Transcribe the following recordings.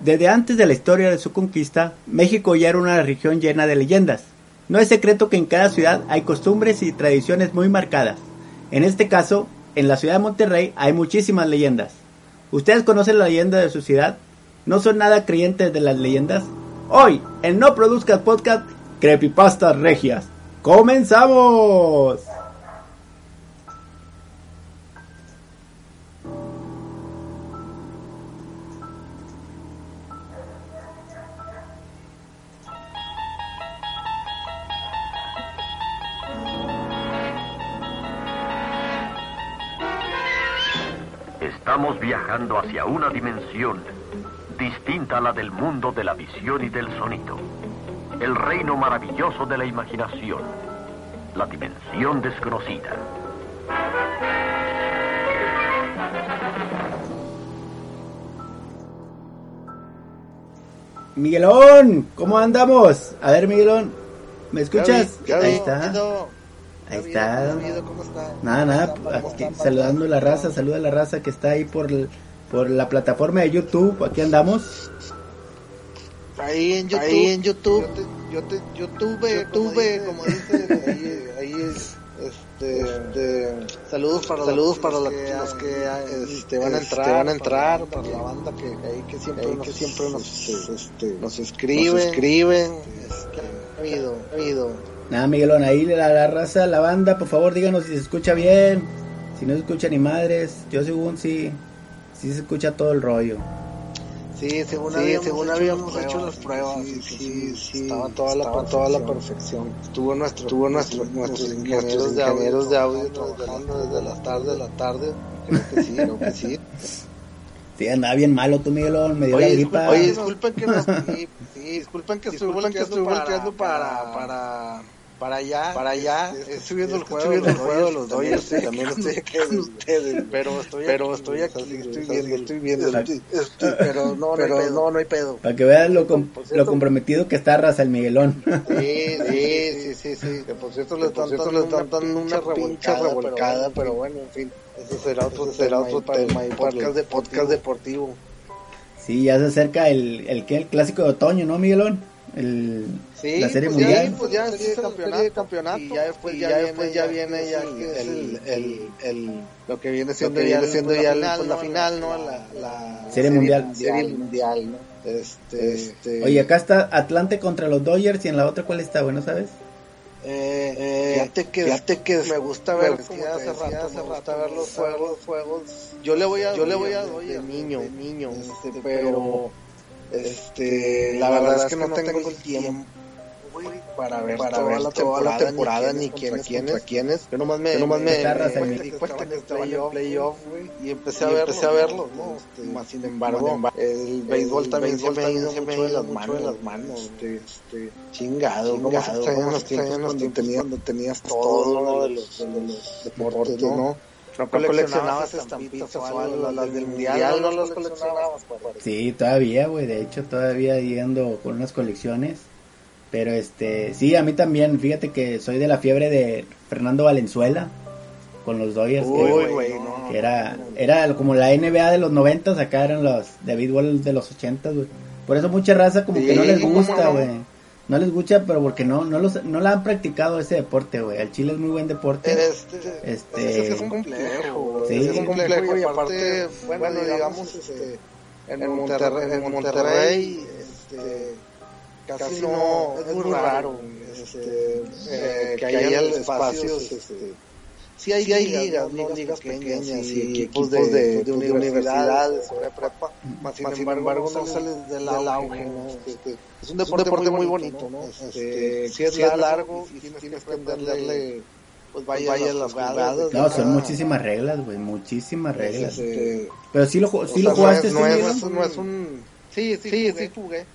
Desde antes de la historia de su conquista, México ya era una región llena de leyendas. No es secreto que en cada ciudad hay costumbres y tradiciones muy marcadas. En este caso, en la ciudad de Monterrey hay muchísimas leyendas. ¿Ustedes conocen la leyenda de su ciudad? ¿No son nada creyentes de las leyendas? Hoy, en No Produzcas Podcast, Creepypastas Regias. ¡Comenzamos! Hacia una dimensión distinta a la del mundo de la visión y del sonido. El reino maravilloso de la imaginación. La dimensión desconocida. Miguelón, ¿cómo andamos? A ver, Miguelón, ¿me escuchas? Gaby, Gaby, Ahí está. Ahí está. Gabido, ¿cómo está? Nada, nada, ¿Cómo aquí saludando a la raza, saluda a la raza que está ahí por, el- por la plataforma de YouTube, aquí andamos. Ahí en YouTube. Ahí en YouTube. Yo, te, yo, te, yo tuve, tuve, como dice, ahí, ahí es, este, este, saludos para Saludos los, para los los que, que, los que este, van a entrar, van a entrar, para para la banda que, ahí que siempre, ahí nos, que siempre nos, este, este, nos escriben, nos escriben. este, ha habido, ha habido. Nada, Miguelón, ahí la, la raza, la banda, por favor díganos si se escucha bien, si no se escucha ni madres, yo según sí, sí se escucha todo el rollo. Sí, según Sí, habíamos, según hecho, habíamos las hecho las pruebas, sí, sí, sí, sí, estaba toda la, estaba toda la perfección. Estuvo nuestro, Estuvo nuestro- nuestros nuestros ingenieros de audio, de audio trabajando desde la tarde a la tarde. Creo que sí, creo que sí. Sí, andaba bien malo tú, Miguelón, me dio la Oye, gripa. disculpa, oye, disculpen que nos, sí, sí, disculpen que estoy volteando para, para- para, para allá, para allá, estoy viendo el estoy juego, viendo el los juego de los Dodgers, también también estoy aquí con ustedes, pero estoy, pero estoy aquí, estoy viendo, estoy viendo, pero no, pero no, no hay pedo. Para que vean lo, lo comprometido que está raza el Miguelón. Sí, sí, sí, sí, sí. Que por cierto le están, dando, le están dando una pinche revolcada, pero bueno, en fin. Eso será otro, será otro tema para el podcast, podcast deportivo. Sí, ya se acerca el, el, ¿qué? el clásico de otoño, ¿no, Miguelón? El, Sí, la serie pues mundial. Ya, pues ya serie de campeonato, campeonato, y ya después, y ya, ya, después ya viene ya el, que el, el, el, lo que viene siendo ya, siendo pues, ya la pues, la final, final, ¿no? La, la Serie mundial. Serie mundial, ¿no? Este, este, Oye, acá está Atlante contra los Dodgers y en la otra, ¿cuál está? Bueno, ¿sabes? Eh, eh, fíjate que, fíjate que me gusta ver, como te hace rato, me gusta ver los juegos, juegos. Yo le voy a yo le voy a de de niño, niño, niño, este, este, pero, pero este, la, verdad, es que no tengo el tiempo para ver para toda, ver la toda la temporada, ni quiénes quiénes contra quiénes. Yo nomás me, yo nomás me- me, di cuenta que estaban en playoff, güey, y empecé a empecé a verlos, ¿no? ¿no? Este, Más sin embargo, el béisbol también se me ha ido mucho de las manos, las manos, este, este, chingado, se extrañan los tiempos cuando tenías, cuando tenías todo uno de los, de los deportes, ¿no? No coleccionabas estampitas o algo, las del mundial no las coleccionabas. Sí, todavía, güey. De hecho, todavía yendo con unas colecciones. Pero este, sí, a mí también. Fíjate que soy de la fiebre de Fernando Valenzuela con los Dodgers. que- Uy, güey, no. que era, era como la NBA de los 90, acá eran los de béisbol de los 80, güey. Por eso mucha raza como que no Sí, les ¿cómo gusta, güey. No les gusta, pero porque no no los no la han practicado ese deporte, güey. El Chile es muy buen deporte. Este, Este- es un complejo, güey. Sí. es un complejo y aparte, bueno, digamos, este, en Monterrey, en Monterrey, este, casi no, es muy raro, este, eh, que haya espacios, este, sí hay, ligas, ¿no? ligas pequeñas y equipos de, de, de universidades o de prepa, más sin embargo no sales del auge, ¿no? Este, es un deporte, muy bonito, ¿no? Este, si es largo y tienes que aprenderle, pues vaya las jugadas. No, son muchísimas reglas, güey, muchísimas reglas. este, Pero sí lo, sí sea, lo jugaste, no es, sí, no, es, no es un... Sí, sí, sí, sí jugué.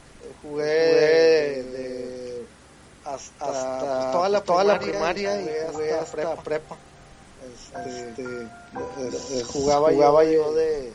Jugué de... Hasta, pues, toda la toda la primaria y jugué hasta, prepa. Este, eh, jugaba, jugaba yo de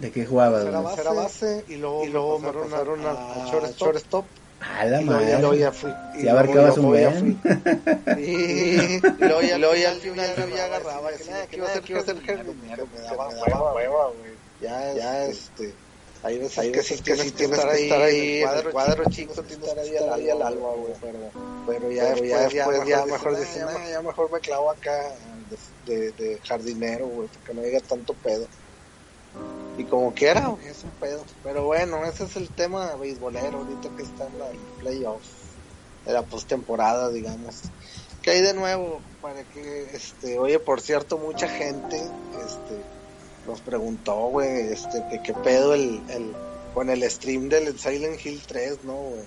¿De qué jugabas, tercera güey? base, base y luego, y luego me pasaron a, a shortstop. shortstop A la y luego, ya, madre. luego ya fui. Abarcabas un buen. fui. Sí, y luego ya, luego ya al final yo ya agarraba, decía a ser a jardinero, me daba hueva, hueva, güey. Ya, ya, este, Hay veces, hay veces que, sí tienes que estar ahí, en el cuadro, chico, tienes que estar ahí al, alba, güey, pero, ya, ya después, ya, mejor decir, ya, mejor me clavo acá de, de, jardinero, güey, porque no llega tanto pedo. Y como quiera, güey, es un pedo. Pero bueno, ese es el tema beisbolero ahorita que está en la playoff, de la postemporada, digamos. ¿Qué hay de nuevo? Para que, este, oye, por cierto, mucha gente, este, nos preguntó, güey, este, que qué pedo el, el, con el stream del Silent Hill 3, ¿no, güey?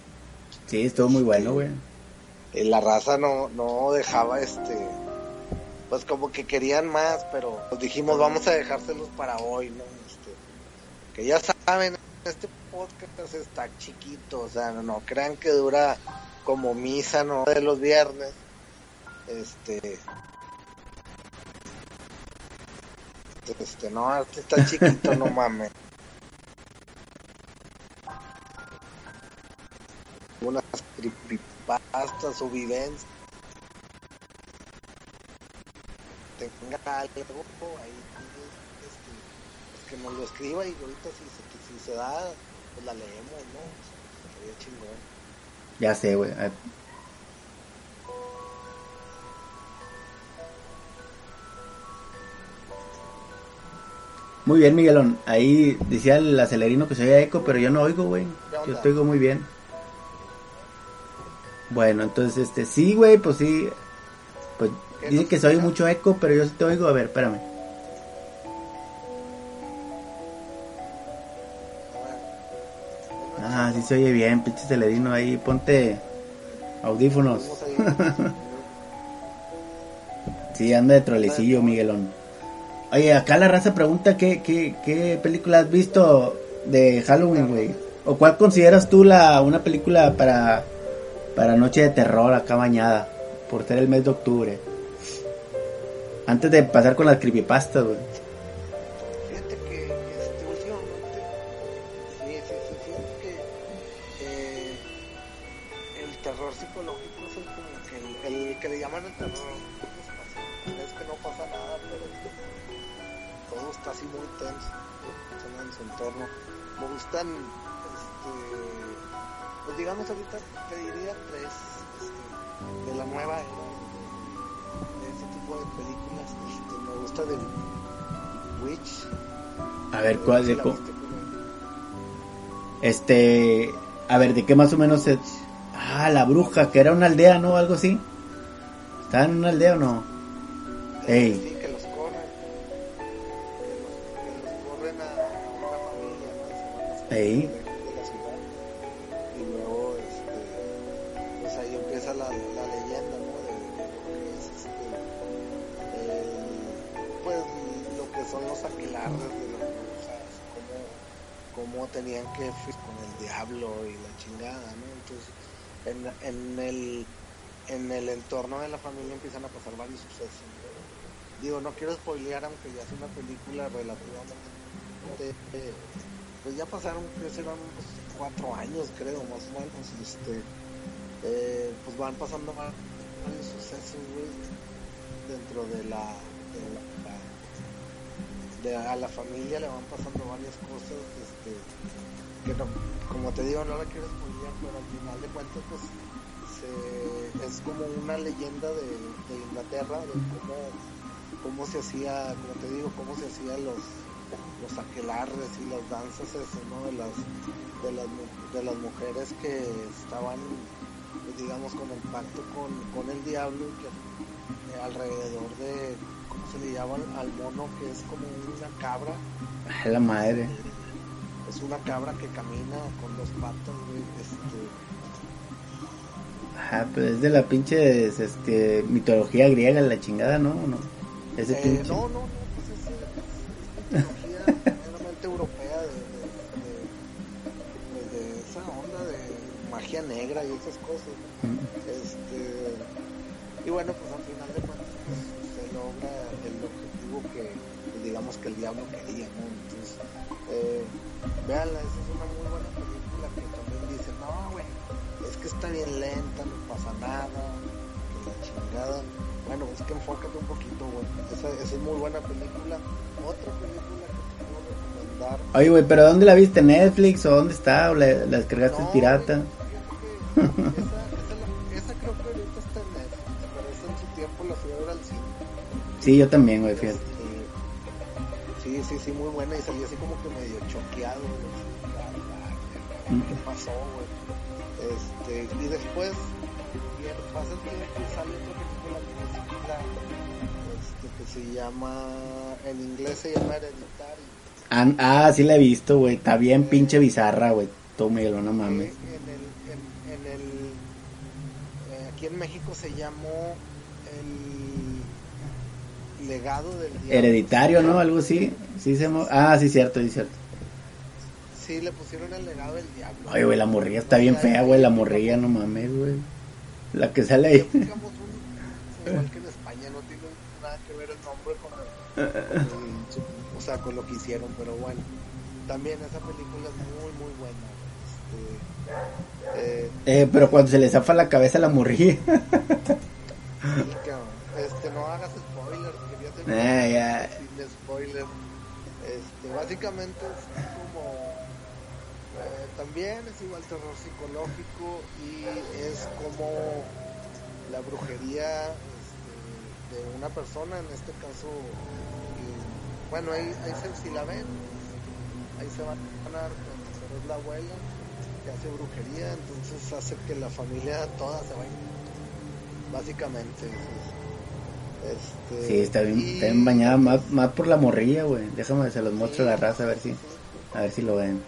Sí, estuvo muy bueno, güey. Y la raza no, no dejaba, este, pues como que querían más, pero pues dijimos, vamos a dejárselos para hoy, ¿no? Este, que ya saben, este podcast está chiquito, o sea, no, no crean que dura como misa, ¿no? De los viernes. Este, Este, no, este está chiquito, no mames. Unas creepypastas o vivencias. Tenga algo ahí, este, pues que nos lo escriba y ahorita si, si se da, pues la leemos, ¿no? Sería chingón. Ya sé, güey. Muy bien, Miguelón. Ahí decía el acelerino que se oía eco, pero yo no oigo, güey. Yo te oigo muy bien. Bueno, entonces, este, sí, güey, pues sí. Pues dice que se oye mucho eco, pero yo sí te oigo. A ver, espérame. Ah, sí se oye bien, pinche acelerino ahí. Ponte audífonos. sí, anda de trolecillo, Miguelón. Oye, acá la raza pregunta qué, qué, qué película has visto de Halloween, güey. ¿O cuál consideras tú la una película para, para Noche de Terror acá bañada? Por ser el mes de octubre. Antes de pasar con las creepypastas, güey. A ver, ¿cuál de Este, a ver, ¿de qué más o menos es? Ah, la bruja, que era una aldea, ¿no? Algo así. ¿Estaba en una aldea o no? Ey. de en el entorno de la familia empiezan a pasar varios sucesos digo no quiero spoilear aunque ya es una película relativamente eh, pues ya pasaron, que serán unos cuatro años, creo, más o menos, este, eh, pues van pasando varios sucesos, güey, dentro de la, a la familia le van pasando varias cosas, este, que no, como te digo, no la quiero spoilear, pero al final de cuentas, pues, se, es como una leyenda de, de Inglaterra, de cómo, cómo se hacía, como te digo, cómo se hacían los los aquelarres y las danzas eso, ¿no? de las de las de las mujeres que estaban pues, digamos con el pacto con, con el diablo que eh, alrededor de ¿cómo se le llama al mono que es como una cabra? La madre. Es una cabra que camina con dos patas, este Ajá, pues es de la pinche este, mitología griega, la chingada, ¿no? ¿No? Ese eh, no, no, no, pues es, es, meramente europea de, de, de, esa onda de magia negra y esas cosas. Este, y bueno, pues al final de cuentas pues, se logra el objetivo que digamos que el diablo quería, ¿no? Entonces, eh, véanla, esa es una muy buena que está bien lenta, no pasa nada, que la chingada. Bueno, es que enfócate un poquito, güey. Esa, esa es muy buena película. Otra película que recomendar. Oye, güey, pero ¿dónde la viste? ¿Netflix o dónde está? ¿O la, la descargaste No, pirata? fíjate que esa, esa, la- esa creo que ahorita está en Netflix, pero esa en su tiempo la fui a ver al cine. Sí, yo también, güey, fíjate. Este, sí, sí, sí, muy buena y salí así como que medio choqueado. güey. Mm. ¿Qué pasó, güey? Este, y después, bien, pasa el tiempo y sale otra película este, que se llama, en inglés se llama Hereditary. Ah, ah, sí la he visto, güey. Está bien pinche bizarra, güey. Miguel, no mames. En el, en, en el, eh, aquí en México se llamó el legado del diablo. Hereditario, ¿no? Algo así. Sí se Ah, sí, cierto, sí, cierto. Sí, le pusieron el legado del diablo. Oye, güey, la morrilla está bien fea, güey. La morrilla, no mames, güey. La que sale ahí. Igual que en España no tiene nada que ver el nombre con, el- con el- o sea, con lo que hicieron, pero bueno. También esa película es muy, muy buena. Este, eh, Eh, pero cuando se le zafa la cabeza la morrilla. Este, no hagas spoilers, quería hacer Ah, ya. sin spoilers. Este, básicamente es eh, también es igual terror psicológico y es como la brujería este, de una persona, en este caso, y, bueno, ahí, ahí se, si la ven, ahí se van a ganar, pero es la abuela que hace brujería, entonces hace que la familia toda se vaya básicamente este, Sí, está bien, y- está bien bañada. Más, más por la morrilla, güey. Déjame, se los muestro a la raza a ver si, a ver si lo ven.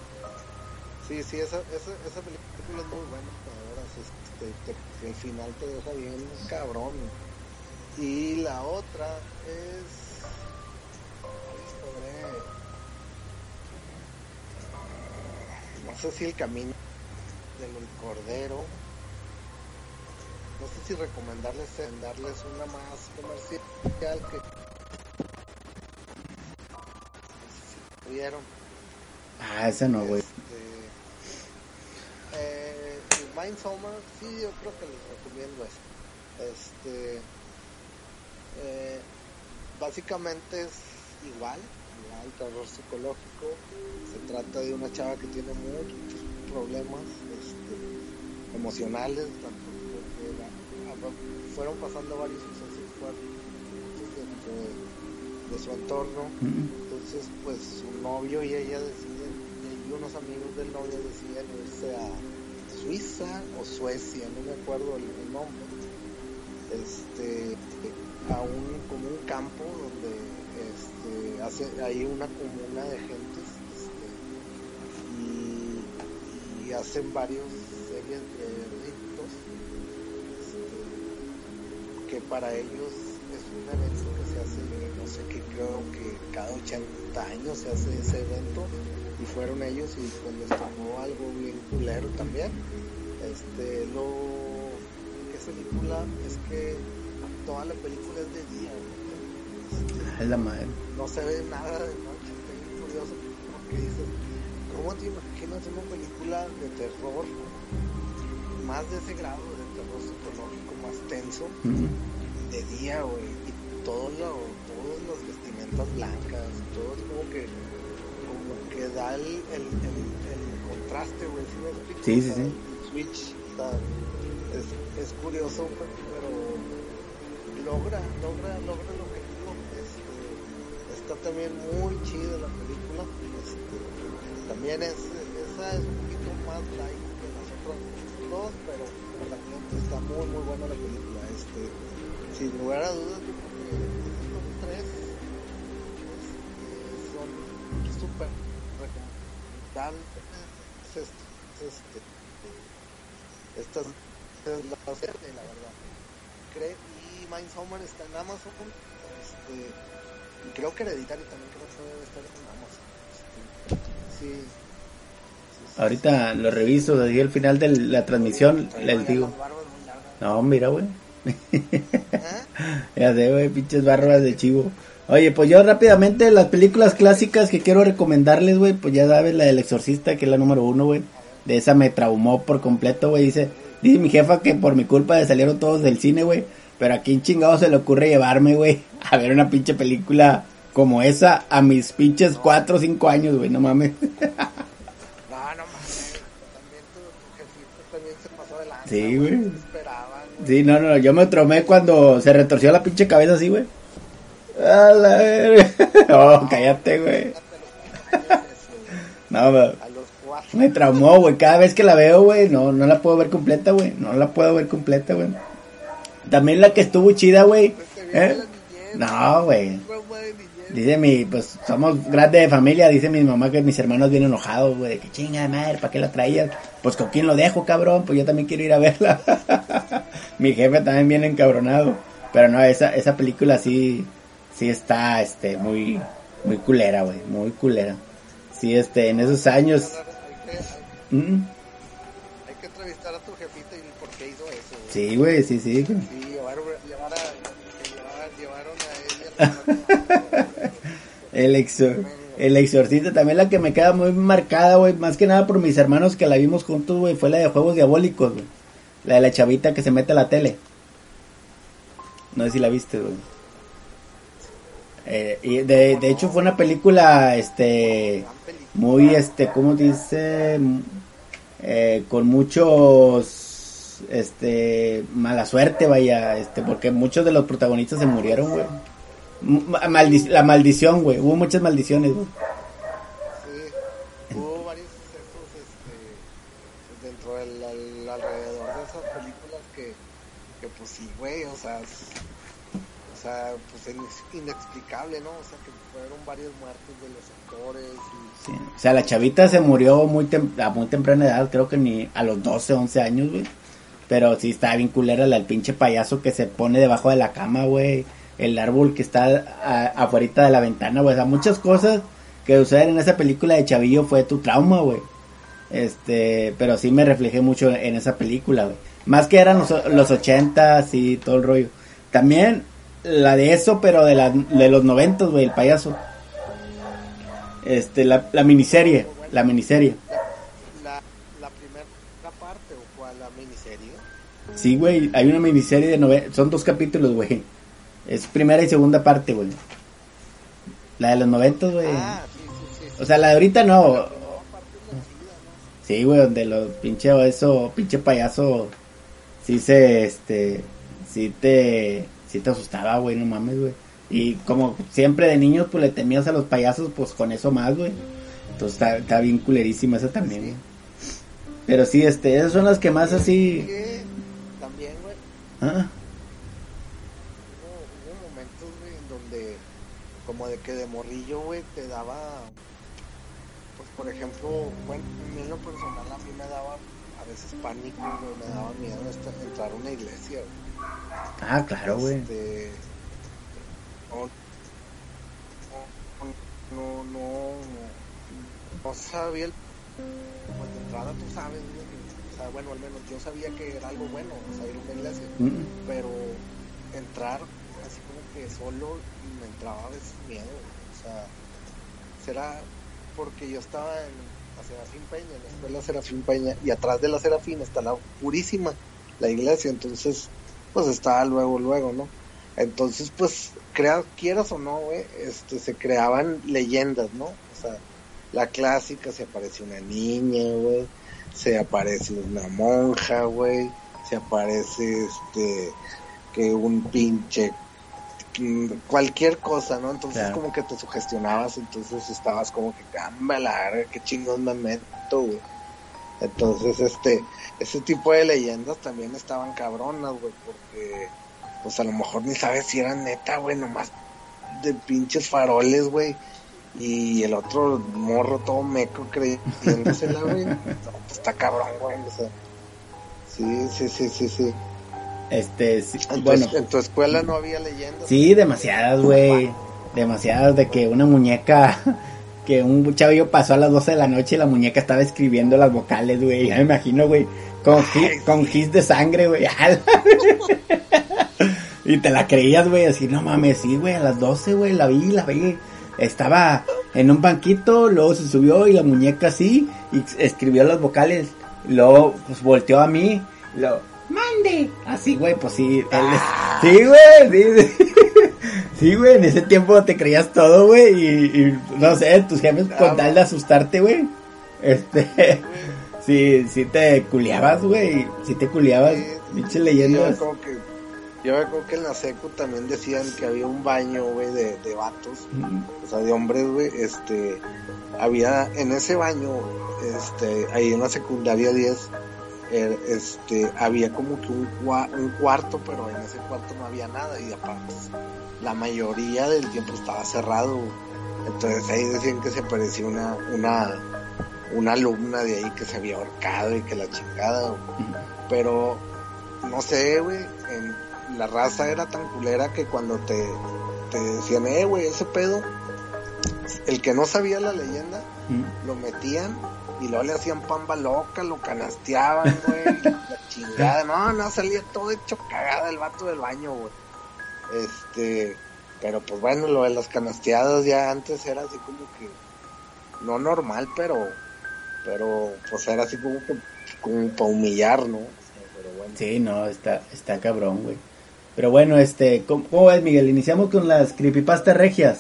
Sí sí esa, esa, esa película es muy buena veras, este, te- el final te deja bien cabrón. Y la otra es sobre no sé si el camino del cordero. No sé si recomendarles en darles una más comercial que si vieron Ah, esa no, güey. este, eh, Midsommar, sí, yo creo que les recomiendo eso. Este, eh, básicamente es igual, igual, terror psicológico. Se trata de una chava que tiene muchos problemas este, emocionales, tanto porque la- a- fueron pasando varios sucesos fuertes dentro de, de su entorno. Mm. Entonces, pues su novio y ella deciden, y unos amigos del novio deciden irse a Suiza o Suecia, no me acuerdo el, nombre, este, a un, como un campo donde este, hace, hay una comuna de gentes este, y, y hacen varios series de ritos este, que para ellos es un evento que se hace, no sé qué, creo que cada 80 años se hace ese evento y fueron ellos y pues les algo bien culero también. Este, lo que es película es que toda la película es de día, güey. Es la madre. no se ve nada de noche, está bien curioso porque dices, ¿cómo te imaginas una película de terror más de ese grado de terror psicológico más tenso? De día, güey, y todo lo, todas las vestimentas blancas, todo es como que, que da el, el, el, el contraste, güey, ¿sí me explico? Sí, sí, O sea, sí. El switch, está, es, es curioso, pues, pero logra, logra, logra el objetivo, este, está también muy chida la película, este, también es, esa es un poquito más light que las otras dos, pero también está muy, muy buena la película, este, sin lugar a dudas, yo creo que estos tres este, son súper recomendables. Este, este, esta es la la verdad. Cre y Mindsommar está en Amazon. Este, y creo que Hereditary también creo que debe estar en Amazon. Este, sí, sí, sí, Ahorita lo reviso, desde el final de la transmisión les digo. No, mira, güey. ¿Eh? Ya sé, güey, pinches barbas de chivo. Oye, pues yo rápidamente las películas clásicas que quiero recomendarles, güey, pues ya sabes, la del exorcista, que es la número uno, güey. De esa me traumó por completo, güey. Dice, dice mi jefa que por mi culpa salieron todos del cine, güey. Pero a quién chingado se le ocurre llevarme, güey, a ver una pinche película como esa a mis pinches 4 o 5 años, güey, no mames. No, no mames. También tu, tu jefito también se pasó. Sí. No te esperaban, güey. Sí, no, no, yo me tromé cuando se retorció la pinche cabeza así, güey. A la verga. Oh, cállate, güey. No, me, traumó, güey. Cada vez que la veo, güey, no, no la puedo ver completa, güey. No la puedo ver completa, güey. También la que estuvo chida, güey. ¿Eh? No, güey. Dice mi, pues somos grandes de familia, dice mi mamá que mis hermanos vienen enojados, güey, que chinga de madre, ¿para qué la traías? Pues con quién lo dejo, cabrón, pues yo también quiero ir a verla. mi jefe también viene encabronado, pero no, esa, esa película sí, sí está, este, muy, muy culera, güey, muy culera. Sí, este, en esos años, Hay que, hay, mm, hay que entrevistar a tu jefita y por qué hizo eso. güey. sí, güey, sí, sí, llevar, llevar a, llevar, llevaron a ella. El, exor el exorcista también la que me queda muy marcada, güey. Más que nada por mis hermanos que la vimos juntos, güey. Fue la de Juegos Diabólicos, güey. La de la chavita que se mete a la tele. No sé si la viste, güey. Eh, y de, de hecho fue una película, este, muy, este, ¿cómo dice? Eh, con muchos, este, mala suerte, vaya, este, porque muchos de los protagonistas se murieron, güey. La maldición, güey. Hubo muchas maldiciones, hubo varios sucesos este, dentro del al- alrededor de esas películas que, pues sí, güey, o sea, sea, pues es inexplicable, ¿no? O sea, que fueron varias muertes de los actores. O sea, la chavita se murió muy tem- a muy temprana edad, creo que ni a los 12, 11 años, güey. Pero sí estaba bien culera la el pinche payaso que se pone debajo de la cama, güey. El árbol que está a- afuerita de la ventana, güey. O sea, muchas cosas que suceden en esa película de Chavillo fue tu trauma, güey. Este, pero sí me reflejé mucho en esa película, güey. Más que eran los, los 80 y todo el rollo. También la de eso, pero de, la, de los 90, güey, el payaso. Este, la, la miniserie, la miniserie. la, la primera parte o cuál la miniserie. Sí, güey, hay una miniserie de nove son dos capítulos, güey. Es primera y segunda parte, güey. La de los 90, güey. Ah, sí, sí, sí. O sea, la de ahorita ¿no? Sí, güey, donde los pinche eso, pinche payaso sí se este sí te sí te asustaba, güey, no mames, güey. Y como siempre de niños pues le temías a los payasos, pues con eso más, güey. Entonces está, está bien culerísima esa también, güey. Pero sí, este, esas son las que más así también, güey, ah, hubo, hubo momentos, güey, en donde, como de que de morrillo, güey, te daba, pues, por ejemplo, bueno, a mí en lo personal a mí me daba a veces pánico, güey, me daba miedo entrar a una iglesia, güey. Ah, claro, güey. Este, no, no, no, no, sabía el, pues de entrada tú sabes, güey, o sea, bueno, al menos yo sabía que era algo bueno, o sea, ir a una iglesia, Mm, pero entrar así como que solo me entraba a veces miedo, o sea, será porque yo estaba en la Serafín Peña, en la escuela Serafín Peña, y atrás de la Serafín está la Purísima, la iglesia, entonces, pues estaba luego, luego, ¿no? Entonces, pues, crea, quieras o no, güey, este, se creaban leyendas, ¿no? O sea, la clásica, se aparece una niña, güey, se aparece una monja, güey, se aparece, este, que un pinche, mm, cualquier cosa, ¿no? Entonces Claro. como que te sugestionabas, entonces estabas como que, cámbala, qué chingón me meto, güey. Entonces, este, ese tipo de leyendas también estaban cabronas, güey, porque, pues a lo mejor ni sabes si eran neta, güey, nomás de pinches faroles, güey. Y el otro morro todo meco creyéndosela, güey. Está cabrón, güey. O sea, sí, sí, sí, sí, sí. Este, sí, En, bueno, en tu escuela no había leyendas. sí, demasiadas, güey. Demasiadas de que una muñeca, que un chavillo pasó a las 12 de la noche y la muñeca estaba escribiendo las vocales, güey. Ya me imagino, güey, con, gi- Ay, con gis de sangre, güey. y te la creías, güey, así, no mames, sí, güey, a las 12, güey, la vi, la vi. Estaba en un banquito, luego se subió y la muñeca así, y escribió las vocales. Luego, pues volteó a mí, luego, mande. Así, güey, pues sí, él es- sí, güey, sí, sí. Sí, güey, en ese tiempo te creías todo, güey, y, y, no sé, tus jefes Ah, con tal de asustarte, güey. Este, sí, sí te culiabas, güey, sí te culiabas, Yo me leyendas. que, yo me acuerdo que en la secu también decían que había un baño, güey, de, de vatos, o sea, de hombres, güey, este, había, en ese baño, este, ahí en la secundaria 10, eh, este, había como que un, un cuarto, pero en ese cuarto no había nada, y aparte, la mayoría del tiempo estaba cerrado, entonces ahí decían que se parecía una, una, una alumna de ahí que se había ahorcado y que la chingada, güey. Pero no sé, güey, la raza era tan culera que cuando te, te decían, eh, güey, ese pedo, el que no sabía la leyenda, lo metían y luego le hacían pamba loca, lo canasteaban, güey, la chingada, no, no, salía todo hecho cagada el vato del baño, güey. Este, pero pues bueno, lo de las canasteadas ya antes era así como que, no normal, pero, pero pues era así como que, como para humillar, ¿no? O sea, pero bueno. Sí, no, está, está cabrón, güey. Pero bueno, este, ¿cómo, cómo ves, Miguel? Iniciamos con las creepypastas regias.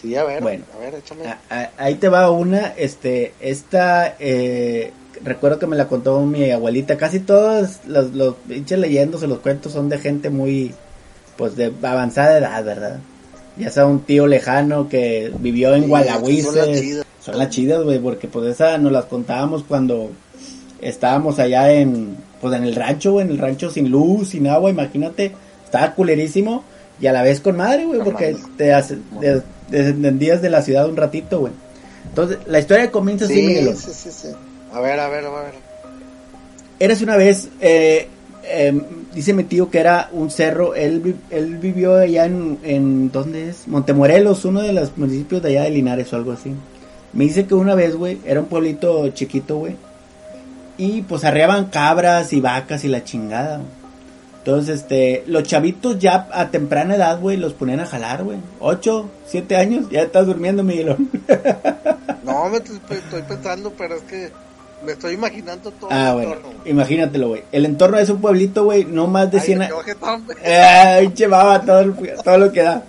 Sí, a ver, Bueno. a ver, échame. A- a- ahí te va una, este, esta, eh, recuerdo que me la contó mi abuelita. Casi todos los, los pinches leyendos o los cuentos son de gente muy, pues, de avanzada edad, ¿verdad? Ya sea un tío lejano que vivió en Sí, Gualahuises. son las chidas. Güey, porque pues esa nos las contábamos cuando estábamos allá en, pues en el rancho, güey, en el rancho sin luz, sin agua, imagínate, estaba culerísimo y a la vez con madre, güey, porque te hace- te- desentendías de la ciudad un ratito, güey. Entonces, la historia comienza así, sí, sí, sí. A ver, a ver, a ver. Eres una vez, eh, eh, dice mi tío que era un cerro, él, él vivió allá en, en, ¿dónde es? Montemorelos, uno de los municipios de allá de Linares o algo así. Me dice que una vez, güey, era un pueblito chiquito, güey, y pues arreaban cabras y vacas y la chingada. güey. Entonces, este, los chavitos ya a temprana edad, güey, los ponían a jalar, güey. Ocho, siete años, ya estás durmiendo, Miguelón. No, me estoy, estoy pensando, pero es que me estoy imaginando todo Ah, el bueno, entorno. imagínatelo, güey. El entorno es un pueblito, güey, no más de Ay, 100 qué años. Ay, che, baba, todo, el- todo lo que da.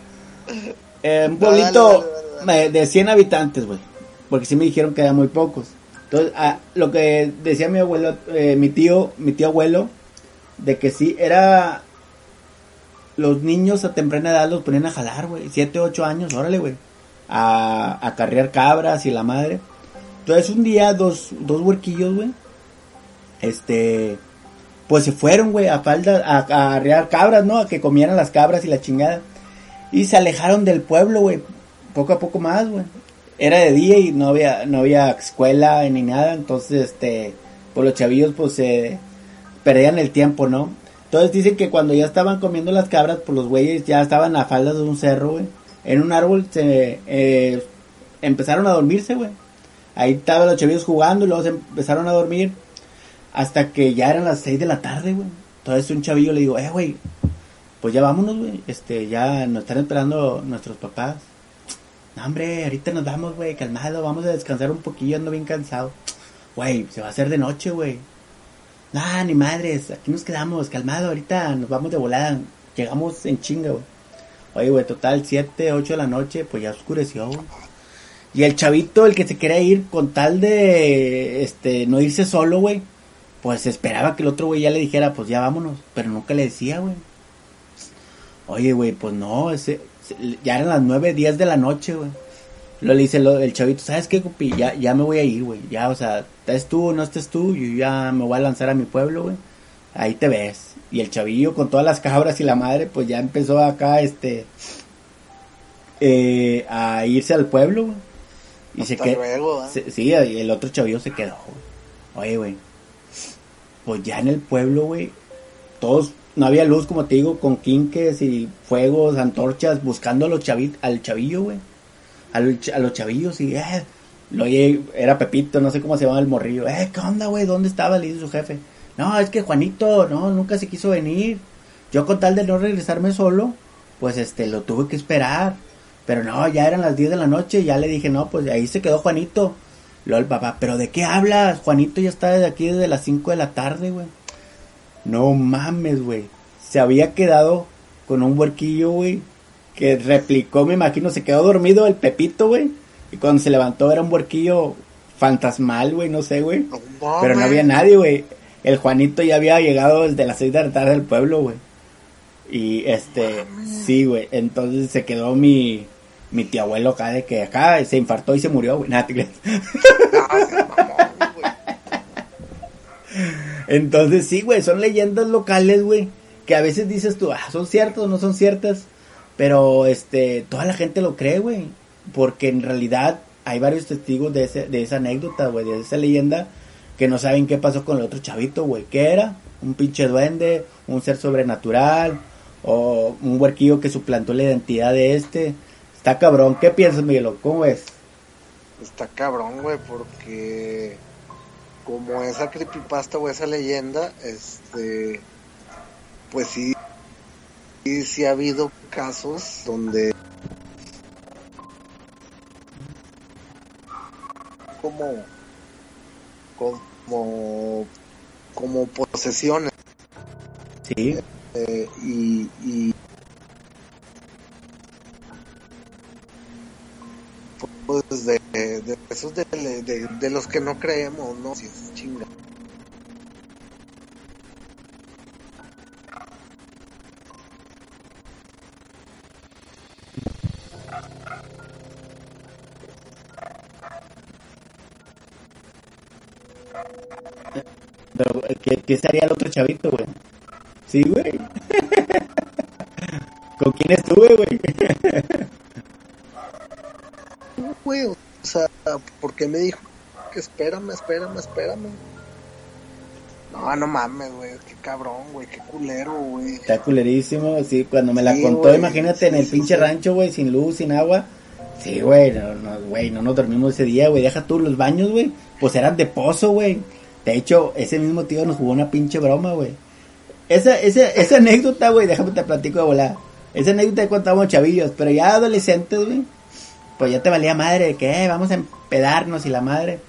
Eh, un pueblito dale, dale, dale, de 100 habitantes, güey. Porque sí me dijeron que eran muy pocos. Entonces, ah, lo que decía mi abuelo, eh, mi tío, mi tío abuelo, de que sí, era... Los niños a temprana edad los ponían a jalar, güey. 7, 8 años, órale, güey. A, a carrear cabras y la madre. Entonces, un día, dos, dos huerquillos, güey. Este pues se fueron, güey, a falda, a, arrear cabras, ¿no? A que comieran las cabras y la chingada. Y se alejaron del pueblo, güey, poco a poco más, güey. Era de día y no había, no había escuela ni nada, entonces, este, pues los chavillos, pues, se perdían el tiempo, ¿no? Entonces dicen que cuando ya estaban comiendo las cabras, pues los güeyes ya estaban a faldas de un cerro, güey. En un árbol se eh, empezaron a dormirse, güey. Ahí estaban los chavillos jugando y luego se empezaron a dormir. Hasta que ya eran las 6 de la tarde, güey. Entonces un chavillo le digo, eh, güey, pues ya vámonos, güey. Este, ya nos están esperando nuestros papás. No, hombre, ahorita nos vamos, güey, calmado. Vamos a descansar un poquillo, ando bien cansado. Güey, se va a hacer de noche, güey. Nah, ni madres, aquí nos quedamos, calmado. Ahorita nos vamos de volada. Llegamos en chinga, güey. Oye, güey, total, 7, 8 de la noche, pues ya oscureció, güey. Y el chavito, el que se quería ir con tal de, este, no irse solo, güey, pues esperaba que el otro güey ya le dijera, pues ya vámonos, pero nunca le decía, güey. Oye, güey, pues no, ese, se- ya eran las nueve, diez de la noche, güey. Lo le dice el chavito, ¿sabes qué, compi? Ya, ya me voy a ir, güey. Ya, o sea, estés tú no estés tú, yo ya me voy a lanzar a mi pueblo, güey. Ahí te ves. Y el chavillo con todas las cabras y la madre, pues ya empezó acá, este, eh, a irse al pueblo, güey. Y Hasta luego, ¿eh? se- sí, y el otro chavillo se quedó. Oye, güey. Pues ya en el pueblo, güey, todos, no había luz, como te digo, con quinques y fuegos, antorchas, buscando a los chavi- al chavillo, güey. A, los ch- a los chavillos y, eh, lo oye, era Pepito, no sé cómo se llama el morrillo. Eh, ¿qué onda, güey? ¿Dónde estaba? Le dice su jefe. No, es que Juanito, no, nunca se quiso venir. Yo con tal de no regresarme solo, pues este, lo tuve que esperar. Pero no, ya eran las 10 de la noche, ya le dije, no, pues ahí se quedó Juanito. Luego el papá, ¿pero de qué hablas? Juanito ya está desde aquí desde las 5 de la tarde, güey. No mames, güey. Se había quedado con un huerquillo, güey, que replicó, me imagino, se quedó dormido el Pepito, güey, y cuando se levantó era un huerquillo fantasmal, güey, no sé, güey. No Pero no había nadie, güey. El Juanito ya había llegado desde las seis de la tarde al pueblo, güey. Y este, sí, güey. Entonces se quedó mi, mi tío abuelo acá de que acá se infartó y se murió, güey. Nada, te. Entonces sí, güey, son leyendas locales, güey. Que a veces dices tú, ah, son ciertas o no son ciertas. Pero este, toda la gente lo cree, güey. Porque en realidad hay varios testigos de, ese, de esa anécdota, güey, de esa leyenda. Que no saben qué pasó con el otro chavito, güey. ¿Qué era? Un pinche duende, un ser sobrenatural. O un huerquillo que suplantó la identidad de este. Está cabrón. ¿Qué piensas, Miguelo? ¿Cómo ves? Está cabrón, güey, porque como esa creepypasta o esa leyenda, este, pues sí, sí, sí ha habido casos donde como, como, como posesiones Sí. eh, y, y de, de esos de, de, de los que no creemos, ¿no? Si es chinga. Pero, ¿qué, qué sería el otro chavito, güey? Sí, güey. ¿Con quién estuve? Güey, o sea, ¿por qué me dijo que espérame, espérame, espérame? No, no mames, güey, qué cabrón, güey, qué culero, güey. Está culerísimo, sí, cuando me la Sí, contó, imagínate sí, en el sí, pinche rancho, güey, sin luz, sin agua. Sí, güey, no, no, güey, no nos dormimos ese día, güey, deja tú los baños, güey, pues eran de pozo, güey. De hecho, ese mismo tío nos jugó una pinche broma, güey. Esa, esa, esa anécdota, güey, déjame te platico de volada. Esa anécdota de cuando estábamos chavillos, pero ya adolescentes, güey, pues ya te valía madre de que, eh, vamos a empedarnos y la madre.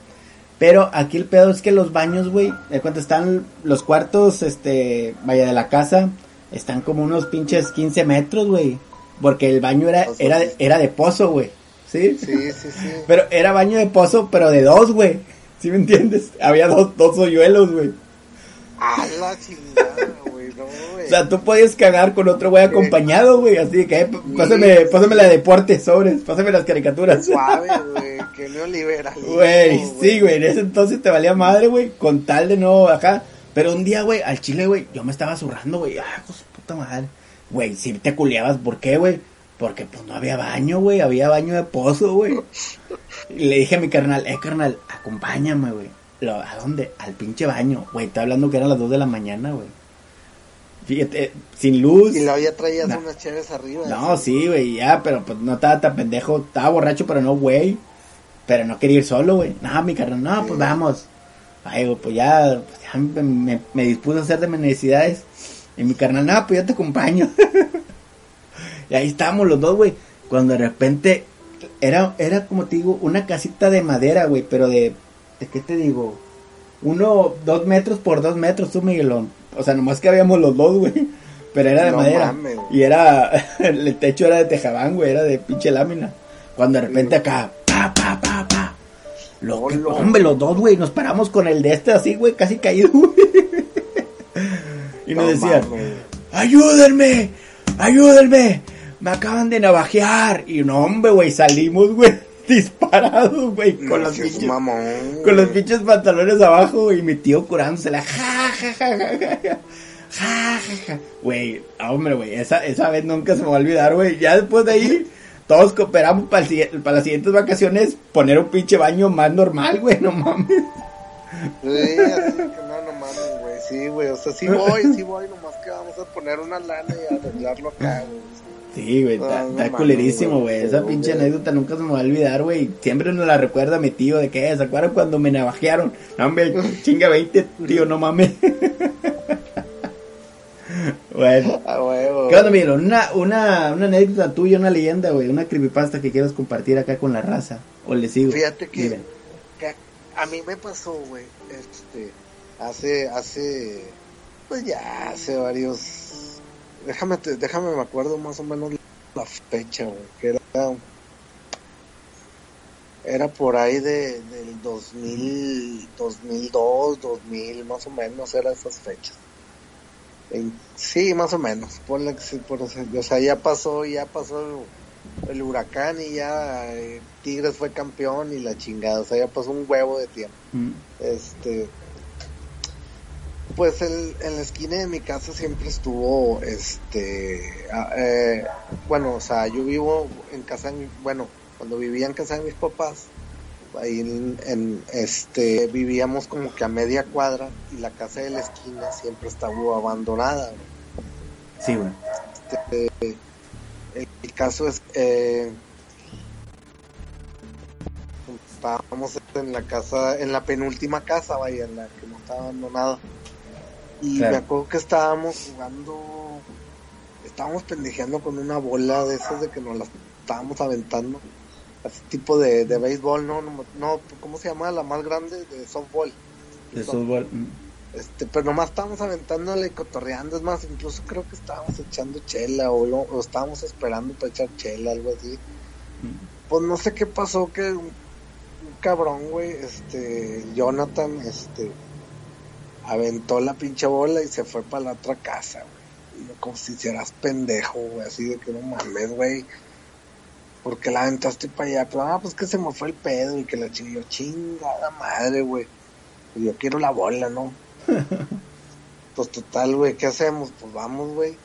Pero aquí el pedo es que los baños, güey, de cuando están los cuartos, este, vaya de la casa, están como unos pinches 15 metros, güey. Porque el baño era, era, era de pozo, güey. ¿Sí? Sí, sí, sí. Pero era baño de pozo, pero de dos, güey. ¿Sí me entiendes? Había dos, dos hoyuelos, güey. A la chingada, güey, no, güey. O sea, tú podías cagar con otro güey acompañado, güey. Así que, eh, pásame, pásame la de deporte, sobres, pásame las caricaturas. Suave, güey, que neoliberalismo. Güey, sí, güey, en ese entonces te valía madre, güey, con tal de no acá. Pero un día, güey, al chile, güey, yo me estaba zurrando, güey, ah, pues puta madre. Güey, si te culiabas, ¿por qué, güey? Porque pues no había baño, güey, había baño de pozo, güey. Y le dije a mi carnal, eh, carnal, acompáñame, güey. ¿A dónde? Al pinche baño. Güey, está hablando que eran las 2 de la mañana, güey. Fíjate, eh, sin luz. Y luego ya traías No. unas chaves arriba. No, sí, güey, ya, pero pues no estaba tan pendejo. Estaba borracho, pero no, güey. Pero no quería ir solo, güey. No, mi carnal, no, pues vamos. Ay, güey, pues ya, pues, ya me, me, me dispuso a hacer de mis necesidades. Y mi carnal, no, pues yo te acompaño. y ahí estábamos los dos, güey. Cuando de repente, era, era como te digo, una casita de madera, güey, pero de, ¿de qué te digo? Uno, dos metros por dos metros, tú, Miguelón. O sea, nomás que habíamos los dos, güey. Pero era de No madera. mames, y era, el techo era de tejabán, güey, era de pinche lámina. Cuando de repente acá, pa, pa, pa, pa. Lo que- hombre, los dos, güey, nos paramos con el de este así, güey, casi caído, güey. Y nos No decían, mames. ayúdenme, ayúdenme, me acaban de navajear. Y no, hombre, güey, salimos, güey, disparados, güey. Con, los pinches, con los pinches pantalones abajo y mi tío curándosela. Ja, ja, ja, ja, ja. Ja, ja, ja. Güey, ah, hombre, güey, esa, esa vez nunca se me va a olvidar, güey. Ya después de ahí, todos cooperamos para las siguientes vacaciones poner un pinche baño más normal, güey, no mames. Sí, así que no, no mames, güey. Sí, güey, o sea, sí voy, sí voy, nomás que vamos a poner una lana y arreglarlo acá, güey. Sí, güey, está, Ah, está culerísimo, güey. Esa pinche anécdota nunca se me va a olvidar, güey. Siempre nos la recuerda mi tío de que, ¿se acuerdan cuando me navajearon? No, hombre, chinga 20, tío, no mames. bueno. A huevo. ¿Qué onda, Miguel? Una, una, una anécdota tuya, una leyenda, güey. Una creepypasta que quieras compartir acá con la raza. O le sigo. Fíjate que, que a mí me pasó, güey, este, hace, hace, pues ya hace varios, déjame, déjame me acuerdo más o menos la fecha, güey, que era, era por ahí de, del 2000, 2002, 2000, más o menos, eran esas fechas. sí, más o menos, ponle que sí, por, o sea, ya pasó, ya pasó el, huracán y ya eh, Tigres fue campeón y la chingada, o sea, ya pasó un huevo de tiempo. Mm. Este, pues el, en la esquina de mi casa siempre estuvo, este, eh, bueno, o sea, yo vivo en casa, bueno, cuando vivía en casa de mis papás, ahí en, este, vivíamos como que a media cuadra y la casa de la esquina siempre estaba abandonada. Sí, bueno. Este, el, caso es, eh, estábamos en la casa, en la penúltima casa, vaya, en la que no estaba abandonada y me acuerdo que estábamos jugando, estábamos pendejeando con una bola de esas de que nos las estábamos aventando. Así tipo de, de béisbol, ¿no? no, ¿cómo se llama? La más grande, de softball. De softball. Este, pero nomás estábamos aventándole y cotorreando, es más, incluso creo que estábamos echando chela o, o estábamos esperando para echar chela, algo así. Mm. Pues no sé qué pasó, que un, un cabrón, güey, este, Jonathan, este, aventó la pinche bola y se fue para la otra casa, güey. Como si hicieras pendejo, güey, así de que no mames, güey. Porque la aventaste para allá, pero ah, pues que se me fue el pedo y que la chingó, chingada madre, güey. Y yo quiero la bola, ¿no? pues total, güey, ¿qué hacemos? Pues vamos, güey.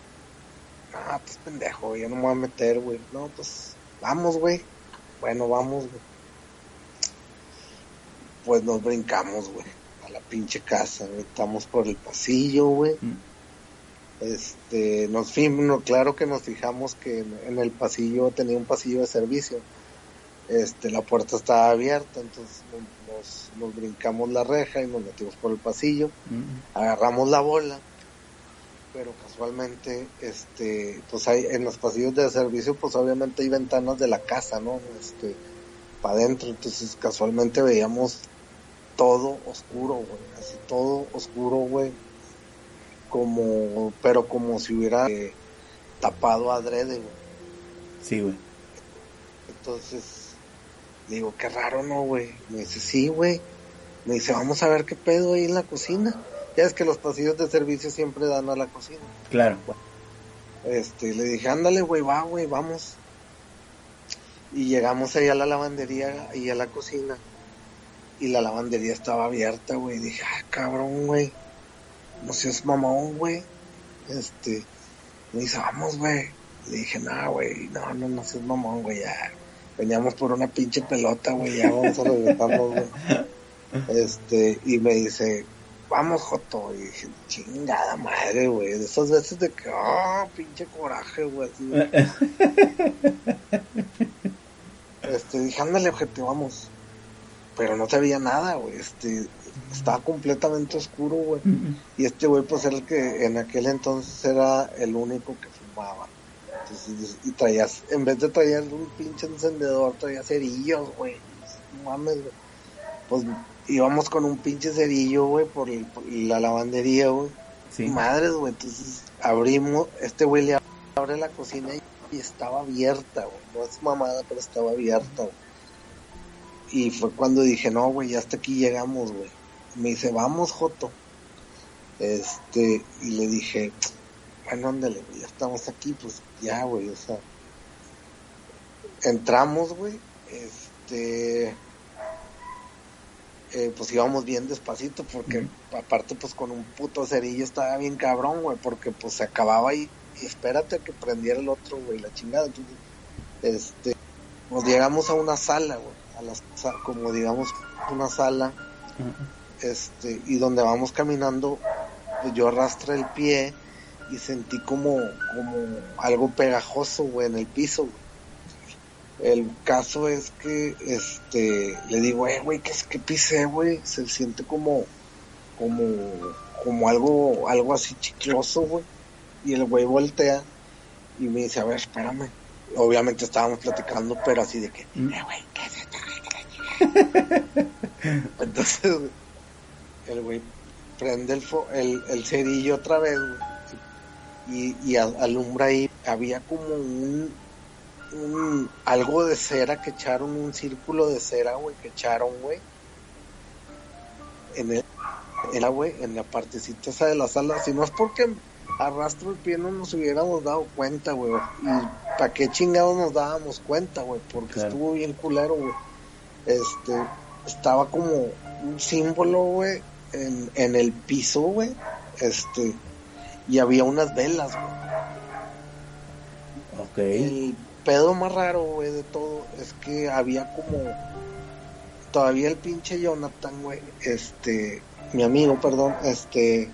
Ah, pues pendejo, ya no me voy a meter, güey. No, pues vamos, güey. Bueno, vamos, güey. Pues nos brincamos, güey la pinche casa, Estamos por el pasillo, güey. Mm. Este, nos fuimos, claro que nos fijamos que en, el pasillo tenía un pasillo de servicio. Este, la puerta estaba abierta, entonces nos, brincamos la reja y nos metimos por el pasillo, mm. agarramos la bola, pero casualmente, este, pues hay, en los pasillos de servicio, pues obviamente hay ventanas de la casa, ¿no? Este, para adentro, entonces casualmente veíamos todo oscuro, güey, así todo oscuro, güey, como, pero como si hubiera eh, tapado adrede, güey. Sí, güey. Entonces, digo, qué raro, ¿no, güey? Me dice, sí, güey. Me dice, vamos a ver qué pedo ahí en la cocina. Ya es que los pasillos de servicio siempre dan a la cocina. Claro. Este, le dije, ándale, güey, va, güey, vamos. Y llegamos ahí a la lavandería y a la cocina y la lavandería estaba abierta, güey. Dije, ah, cabrón, güey. No seas mamón, güey. Este, me dice, vamos, güey. Le dije, no, güey, no, no, no seas mamón, güey, ya. Veníamos por una pinche pelota, güey, ya vamos a regresarnos, güey. Este, y me dice, vamos, Joto. Y dije, chingada madre, güey. De esas veces de que, ah, pinche coraje, güey, así, Este, dije, ándale, objetivo, vamos pero no se veía nada, güey. Este, estaba completamente oscuro, güey. Y este güey, pues era el que en aquel entonces era el único que fumaba. Entonces, y traías, en vez de traer un pinche encendedor, traía cerillos, güey. No mames, güey. Pues íbamos con un pinche cerillo, güey, por, la lavandería, güey. Sí. Madres, güey. Entonces abrimos, este güey le abre la cocina y, y estaba abierta, güey. No es mamada, pero estaba abierta, güey y fue cuando dije, no, güey, hasta aquí llegamos, güey. Me dice, vamos, Joto. Este, y le dije, bueno, ándale, güey, ya estamos aquí, pues ya, güey, o sea. Entramos, güey, este. Eh, pues íbamos bien despacito porque aparte pues con un puto cerillo estaba bien cabrón, güey, porque pues se acababa y espérate a que prendiera el otro, güey, la chingada. Entonces, este, nos llegamos a una sala, güey a las, como digamos una sala este y donde vamos caminando pues yo arrastré el pie y sentí como como algo pegajoso güey en el piso el caso es que este le digo eh güey qué es que pisé güey se siente como como como algo algo así chicloso güey. Y el güey voltea y me dice a ver espérame obviamente estábamos platicando pero así de que eh güey qué es esto Entonces, el güey prende el, el, cerillo otra vez, y, y alumbra ahí, había como un, un, algo de cera que echaron, un círculo de cera, güey, que echaron, güey, en el, en la, güey, en la partecita esa de la sala, si no es porque arrastro el pie no nos hubiéramos dado cuenta, güey, y para qué chingados nos dábamos cuenta, güey, porque estuvo bien culero, güey, este, estaba como un símbolo, güey, en, en el piso, güey, este, y había unas velas, güey. Ok. El pedo más raro, güey, de todo es que había como todavía el pinche Jonathan, güey, este, mi amigo, perdón, este,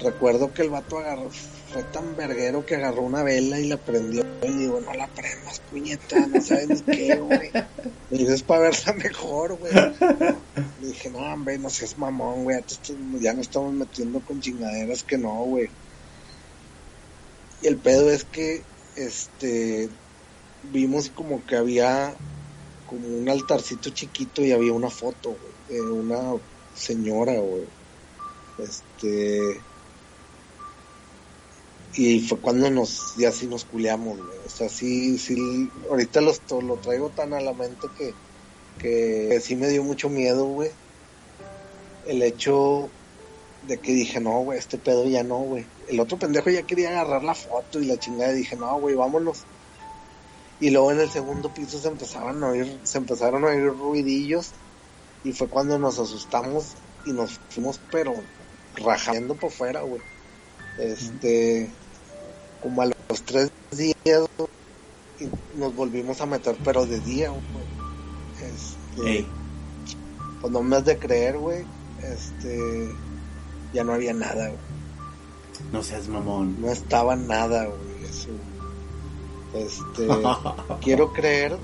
recuerdo que el vato agarró, fue tan verguero que agarró una vela y la prendió y digo, no la prendas, puñeta, no sabes qué, güey. Me dices para verla mejor, güey. Le dije, no, hombre, no seas mamón, güey, ya no estamos metiendo con chingaderas que no, güey. Y el pedo es que, este, vimos como que había como un altarcito chiquito y había una foto, güey, de una señora, güey. Este, y fue cuando nos, ya sí nos culeamos, güey. O sea, sí, sí, ahorita los, lo traigo tan a la mente que, que sí me dio mucho miedo, güey. El hecho de que dije, no, güey, este pedo ya no, güey. El otro pendejo ya quería agarrar la foto y la chingada. Y dije, no, güey, vámonos. Y luego en el segundo piso se empezaban a oír, se empezaron a oír ruidillos. Y fue cuando nos asustamos y nos fuimos, pero rajando por fuera, güey. Este, como a los tres días y nos volvimos a meter, pero de día, güey. Este, pues no me has de creer, güey. Este, ya no había nada, güey. No seas mamón. No estaba nada, güey. Eso. Este, quiero creer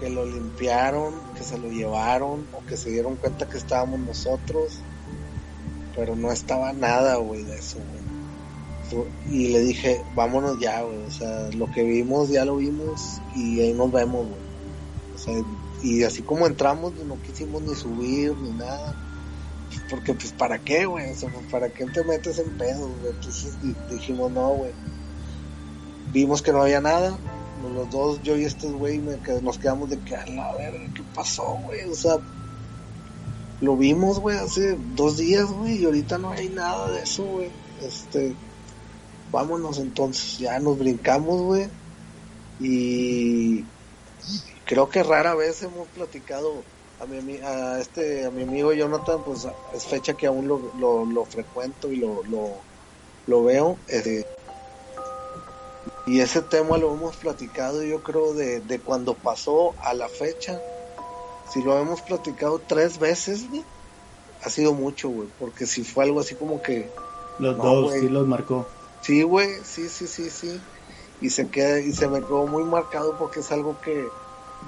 que lo limpiaron, que se lo llevaron o que se dieron cuenta que estábamos nosotros, pero no estaba nada, güey, de eso, güey y le dije, vámonos ya, güey. O sea, lo que vimos ya lo vimos y ahí nos vemos, güey. O sea, y así como entramos, no quisimos ni subir ni nada. Porque, pues, ¿para qué, güey? O sea, pues, ¿para qué te metes en pedos, güey? Entonces dijimos, no, güey. Vimos que no había nada. Los dos, yo y este güey, nos quedamos de que, a la verga, ¿qué pasó, güey? O sea, lo vimos, güey, hace dos días, güey, y ahorita no hay nada de eso, güey. Este, vámonos entonces, ya nos brincamos, güey. Y creo que rara vez hemos platicado a mi, a este, a mi amigo Jonathan, pues es fecha que aún lo, lo, frecuento y lo, lo, lo veo. Este, y ese tema lo hemos platicado yo creo de, de cuando pasó a la fecha. Si lo hemos platicado tres veces, güey, ha sido mucho, güey, porque si fue algo así como que... Los dos, sí los marcó. Sí, güey, sí, sí, sí, sí. Y se queda, y se me quedó muy marcado porque es algo que,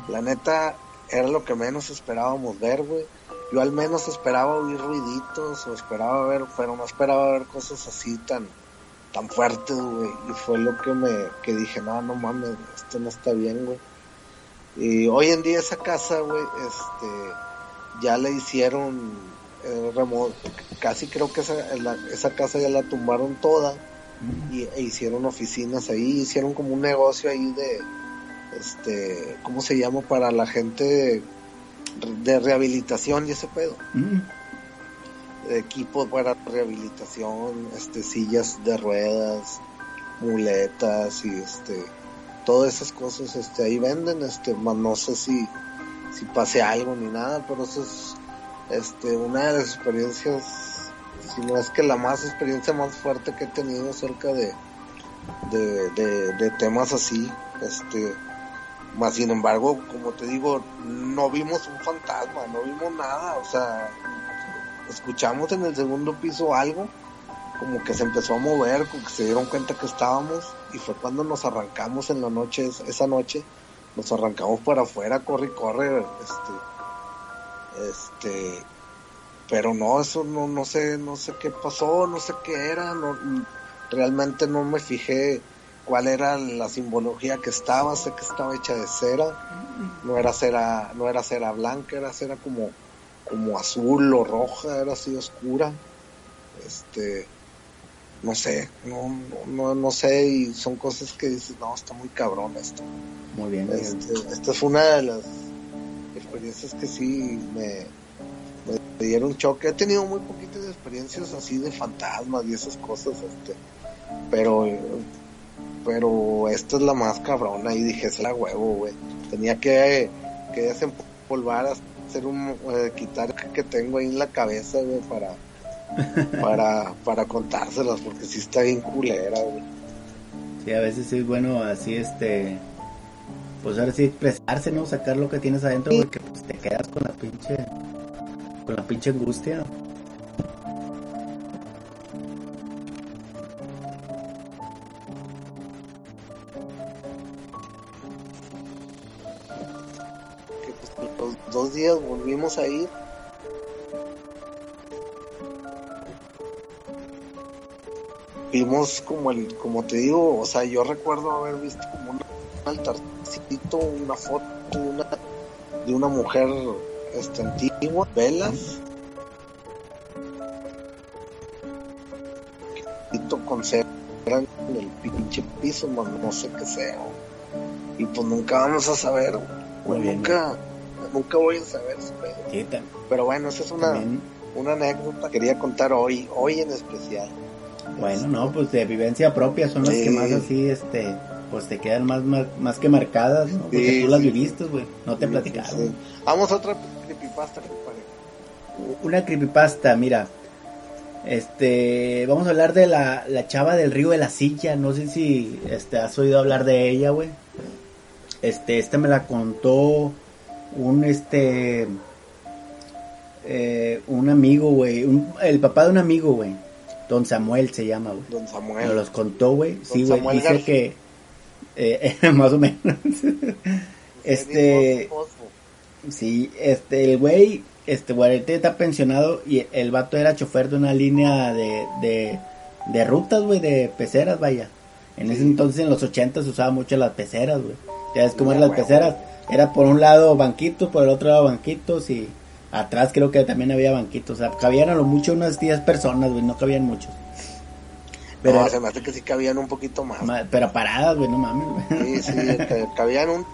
la neta, era lo que menos esperábamos ver, güey. Yo al menos esperaba oír ruiditos o esperaba ver, pero no esperaba ver cosas así tan, tan fuertes, güey. Y fue lo que me, que dije, no, no mames, esto no está bien, güey. Y hoy en día esa casa, güey, este, ya le hicieron eh, casi creo que esa, esa casa ya la tumbaron toda y, e hicieron oficinas ahí, hicieron como un negocio ahí de, este, ¿cómo se llama? Para la gente de, rehabilitación y ese pedo. Mm. Equipos para rehabilitación, este, sillas de ruedas, muletas y este, todas esas cosas, este, ahí venden, este, no sé si, si pase algo ni nada, pero eso es, este, una de las experiencias no es que la más experiencia más fuerte que he tenido acerca de, de, temas así, este, más sin embargo, como te digo, no vimos un fantasma, no vimos nada, o sea, escuchamos en el segundo piso algo, como que se empezó a mover, como que se dieron cuenta que estábamos, y fue cuando nos arrancamos en la noche, esa noche, nos arrancamos para afuera, corre y corre, este, este, pero no, eso no, no sé, no sé qué pasó, no sé qué era, no, realmente no me fijé cuál era la simbología que estaba, sé que estaba hecha de cera, no era cera, no era cera blanca, era cera como, como azul o roja, era así oscura, este, no sé, no, no, no sé, y son cosas que dices, no, está muy cabrón esto. Muy bien. Este, esta fue una de las experiencias que sí me, me dieron choque. He tenido muy poquitas experiencias así de fantasmas y esas cosas, este, pero, pero esta es la más cabrona y dije, es la huevo, güey. Tenía que, que desempolvar, hacer un, eh, quitar que tengo ahí en la cabeza, güey, para, para, para contárselas, porque sí está bien culera, güey. Sí, a veces es bueno así, este, pues ahora sí expresarse, ¿no? Sacar lo que tienes adentro, porque pues te quedas con la pinche, con la pinche angustia. Pues, los dos días volvimos a ir. Vimos como el, como te digo, o sea, yo recuerdo haber visto como un altarcito, una foto de una, de una mujer este, antigua, velas, con cera en el pinche piso, man, no sé qué sea. Y pues nunca vamos a saber, Muy bien, nunca, nunca voy a saber Pero bueno, esa es una, también, una anécdota que quería contar hoy, hoy en especial. bueno, no, pues de vivencia propia son las Sí. que más así, este, pues te quedan más, más, más que marcadas, ¿no? Porque Sí, tú las sí. viviste, güey, no te platicaron. Vamos a otra creepypasta, compadre. Una creepypasta, mira. Este, vamos a hablar de la, la chava del río de la silla. No sé si este, has oído hablar de ella, güey. Este, esta me la contó un este eh, un amigo, güey, un- el papá de un amigo, güey. Don Samuel se llama, güey. Don Samuel. Nos los contó, güey. Sí, güey. Dice García. que eh, más o menos. este, Osmo. Sí, este, el güey, este, Guarete está pensionado y el vato era chofer de una línea de, de, de rutas, güey, de peceras, vaya. En ese entonces, en los 80 se usaba mucho las peceras, güey. Ya ves cómo eran las peceras. Era por un lado banquitos, por el otro lado banquitos y atrás creo que también había banquitos. O sea, cabían a lo mucho unas 10 personas, güey, no cabían muchos. Pero, no, se me hace que sí cabían un poquito más. ma- pero paradas, güey, no mames, güey. Sí, sí, que cabían un,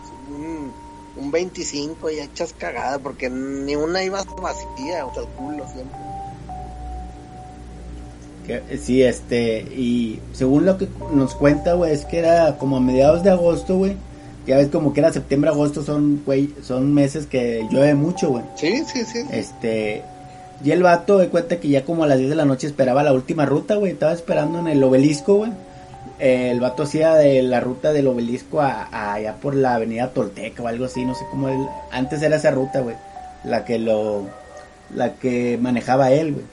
un, un 25 y hechas cagadas, porque ni una iba vacía, o sea, el culo siempre. Que- sí, este, y según lo que nos cuenta, güey, es que era como a mediados de agosto, güey. Ya ves como que era septiembre, agosto, son, güey, son meses que llueve mucho, güey. Sí, sí, sí. Este, y el vato de cuenta que ya como a las 10 de la noche esperaba la última ruta, güey. Estaba esperando en el obelisco, güey. Eh, el vato hacía de la ruta del obelisco a, a allá por la avenida Tolteca o algo así, no sé cómo él. Antes era esa ruta, güey. La que lo. La que manejaba él, güey.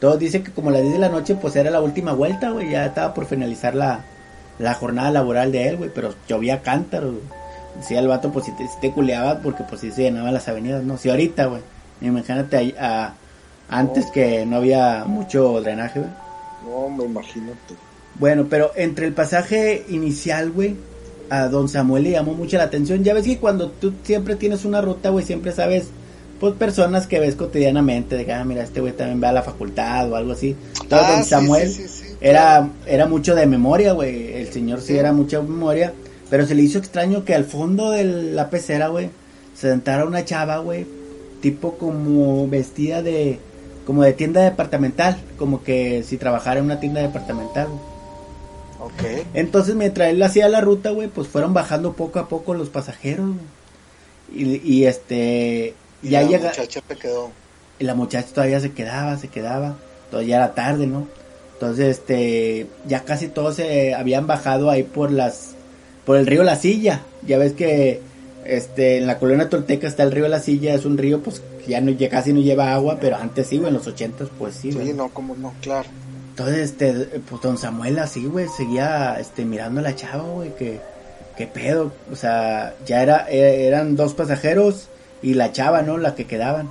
Todos dicen que como a las 10 de la noche, pues era la última vuelta, güey. Ya estaba por finalizar la, la jornada laboral de él, güey. Pero llovía cántaros, güey. Decía el vato, pues si te, si te culeabas, porque pues si se llenaban las avenidas, no. Si ahorita, güey. Imagínate a- antes que no había mucho drenaje, güey. No, me imagino. Bueno, pero entre el pasaje inicial, güey, a don Samuel le llamó mucho la atención. Ya ves que cuando tú siempre tienes una ruta, güey, siempre sabes, pues, personas que ves cotidianamente, de que, ah, mira, este güey también va a la facultad o algo así. Entonces, Ah, don sí, Samuel sí, sí, sí, era, era mucho de memoria, güey. El señor sí Sí. era mucha memoria. Pero se le hizo extraño que al fondo de la pecera, güey, se sentara una chava, güey, tipo como vestida de, como de tienda departamental, como que si trabajara en una tienda departamental, güey. Entonces, mientras él hacía la ruta, güey, pues fueron bajando poco a poco los pasajeros. Y, y este, Y ya la llega, muchacha te quedó. y la muchacha todavía se quedaba, se quedaba, todavía era tarde, ¿no? Entonces, este, ya casi todos se habían bajado ahí por las, por el río La Silla. Ya ves que, este, en la colonia tolteca está el río La Silla, es un río, pues, que ya no, ya casi no lleva agua, pero antes sí, güey, en los ochentas, pues sí, Sí, güey. no, como no, claro. Entonces, este, pues don Samuel así, güey, seguía, este, mirando a la chava, güey, que, que pedo, o sea, ya era, eh, eran dos pasajeros y la chava, ¿no? La que quedaban.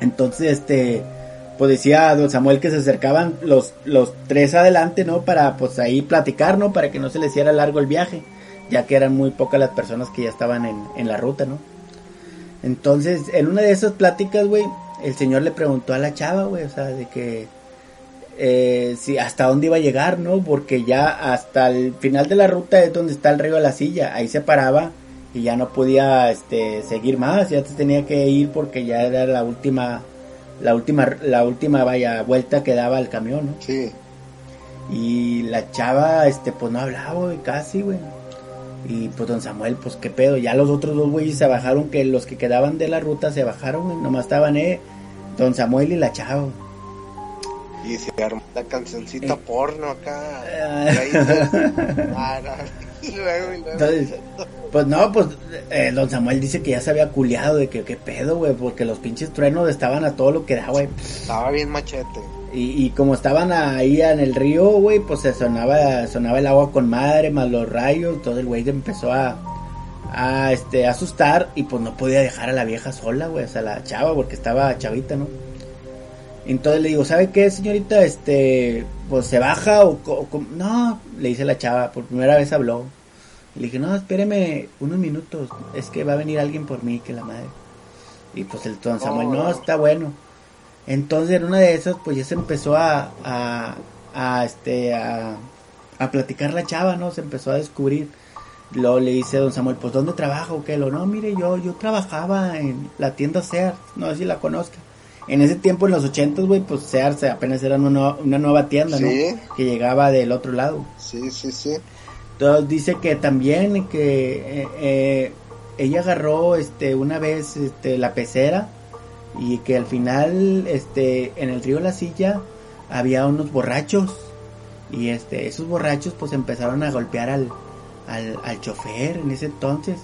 Entonces, este, pues decía don Samuel que se acercaban los, los tres adelante, ¿no? Para, pues ahí platicar, ¿no? Para que no se les hiciera largo el viaje, ya que eran muy pocas las personas que ya estaban en, en la ruta, ¿no? Entonces, en una de esas pláticas, güey, el señor le preguntó a la chava, güey, o sea, de que, eh, si hasta dónde iba a llegar, ¿no? Porque ya hasta el final de la ruta es donde está el río de la silla, ahí se paraba y ya no podía este, seguir más, ya se tenía que ir porque ya era la última, la última, la última vaya vuelta que daba el camión, ¿no? Sí. Y la chava, este, pues no hablaba, güey, casi, güey. Y pues don Samuel, pues qué pedo, ya los otros dos güeyes se bajaron, que los que quedaban de la ruta se bajaron, güey, nomás estaban, eh, don Samuel y la chava. Y se armó la cancioncita Eh. porno acá. Ah. Ahí Ah, no. Y luego, y luego. Entonces, pues no, pues eh, don Samuel dice que ya se había culiado de que qué pedo, güey, porque los pinches truenos estaban a todo lo que da, güey. Estaba bien machete. Y, y como estaban ahí en el río, güey, pues se sonaba, sonaba el agua con madre, más los rayos, todo el güey se empezó a, a este, asustar y pues no podía dejar a la vieja sola, güey, o sea, la chava, porque estaba chavita, ¿no? Entonces le digo, ¿sabe qué, señorita? Este, pues se baja o, o com-?" no, le dice la chava, por primera vez habló. Le dije, no, espéreme unos minutos, es que va a venir alguien por mí, que la madre. Y pues el don Samuel, no, está bueno. Entonces en una de esas, pues ya se empezó a, a, a, este, a, a platicar la chava, ¿no? Se empezó a descubrir. Luego le dice a don Samuel, pues ¿dónde trabaja o qué? Lo, no, mire, yo, yo trabajaba en la tienda Sears, no sé si la conozca. En ese tiempo, en los ochentas, güey, pues Sears apenas era una, nueva- una nueva tienda, ¿no? Sí. Que llegaba del otro lado. Sí, sí, sí. Entonces dice que también que eh, eh, ella agarró este una vez este la pecera y que al final este en el río La Silla había unos borrachos y este esos borrachos pues empezaron a golpear al al, al chofer en ese entonces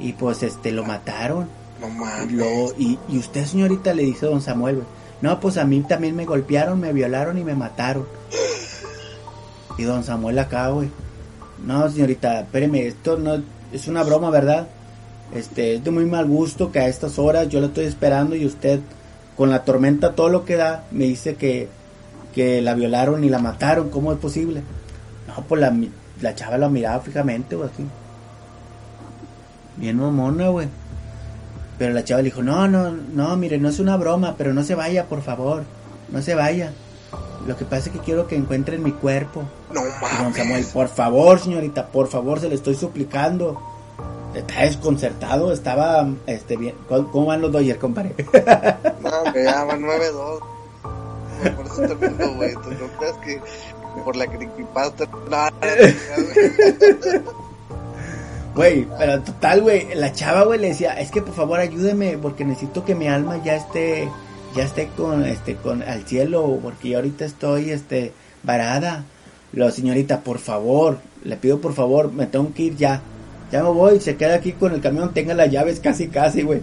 y pues este lo mataron No mames. Lo- y, y usted, señorita, le dice a don Samuel, güey, no, pues a mí también me golpearon, me violaron y me mataron. Y don Samuel acá, güey, no, señorita, espéreme, esto no es una broma, ¿verdad? Este, es de muy mal gusto que a estas horas yo la estoy esperando y usted, con la tormenta, todo lo que da, me dice que, que la violaron y la mataron, ¿cómo es posible? No, pues la, mi- la chava la miraba fijamente, güey, así. Bien mamona, güey. Pero la chava le dijo, no, no, no, mire, no es una broma, pero no se vaya, por favor, no se vaya. Lo que pasa es que quiero que encuentren mi cuerpo. No Y don mames. Samuel, por favor, señorita, por favor, se le estoy suplicando. Está desconcertado, estaba, este, bien. ¿Cómo van los Dodgers, compadre? No, ya van 9-2. Güey, Por eso terminó, güey. Tú no creas que por la creepypasta. No, Güey, pero total, güey, la chava, güey, le decía, es que por favor ayúdeme, porque necesito que mi alma ya esté, ya esté con, este, con, al cielo, porque yo ahorita estoy, este, varada. La señorita, por favor, le pido por favor, me tengo que ir ya. Ya me voy, se queda aquí con el camión, tenga las llaves casi, casi, güey.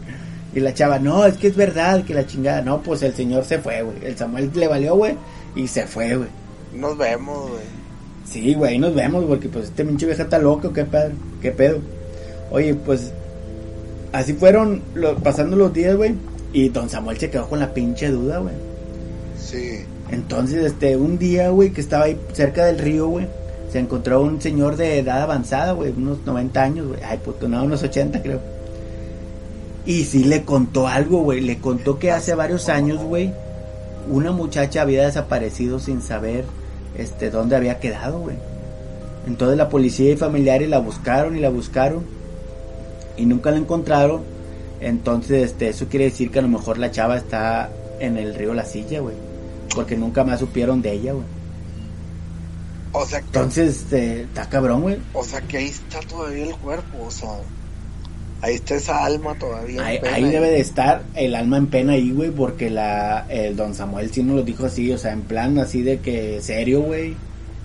Y la chava, no, es que es verdad, que la chingada. No, pues el señor se fue, güey. El Samuel le valió, güey, y se fue, güey. Nos vemos, güey. Sí, güey, ahí nos vemos, porque pues este pinche vieja está loco, qué pedo, qué pedo. Oye, pues así fueron pasando los días, güey, y don Samuel se quedó con la pinche duda, güey. Sí. Entonces, este, un día, güey, que estaba ahí cerca del río, güey, se encontró un señor de edad avanzada, güey, unos 90 años, güey, ay, puto, no, unos 80 creo. Y sí le contó algo, güey, le contó que hace varios años, güey, una muchacha había desaparecido sin saber, este, dónde había quedado, güey. Entonces la policía y familiares la buscaron y la buscaron y nunca la encontraron. Entonces, este, eso quiere decir que a lo mejor la chava está en el río La Silla, güey. Porque nunca más supieron de ella, güey. O sea que, Entonces, este, está cabrón, güey. o sea que ahí está todavía el cuerpo, o sea. Ahí está esa alma todavía. en Ahí, pena ahí debe de estar el alma en pena ahí, güey, porque la, el don Samuel sí nos lo dijo así, o sea, en plan así de que serio, güey.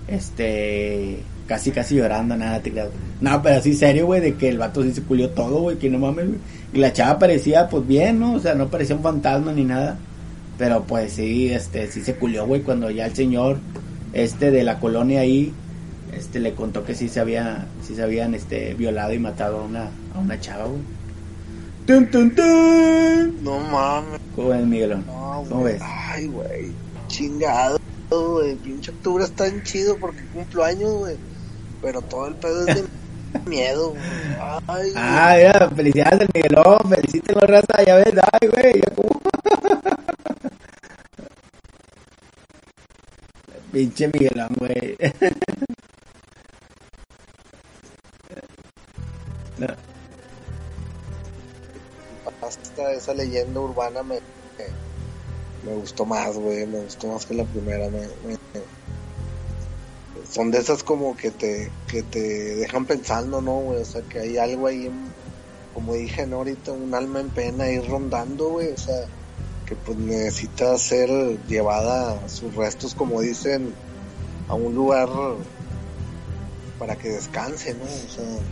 Este, casi, casi llorando, nada, te. No, pero así serio, güey, de que el vato sí se culió todo, güey, que no mames, güey. Y la chava parecía, pues bien, ¿no? O sea, no parecía un fantasma ni nada. Pero pues sí, este, sí se culió, güey, cuando ya el señor, este, de la colonia ahí, este, le contó que sí se había, sí se habían, este, violado y matado a una, a una chava, güey. ¡Tun, tun, tun! No mames. ¿Cómo ves, Miguelón? No, ¿Cómo güey. ves? Ay, güey. Chingado, güey. Pinche octubre está tan chido porque cumplo años, güey. Pero todo el pedo es de miedo, güey. Ay, Ah, mira, felicidades al Miguelón, felicítelo, raza, ya ves, ay, güey, ya como... Pinche Miguelón, güey. Esa leyenda urbana me, me, gustó más, güey. Me gustó más que la primera. Me, me, son de esas como que te, que te dejan pensando, ¿no, güey? O sea, que hay algo ahí, como dije ¿no? ahorita, un alma en pena ahí rondando, güey. O sea, que pues necesita ser llevada a sus restos, como dicen, a un lugar para que descanse, ¿no?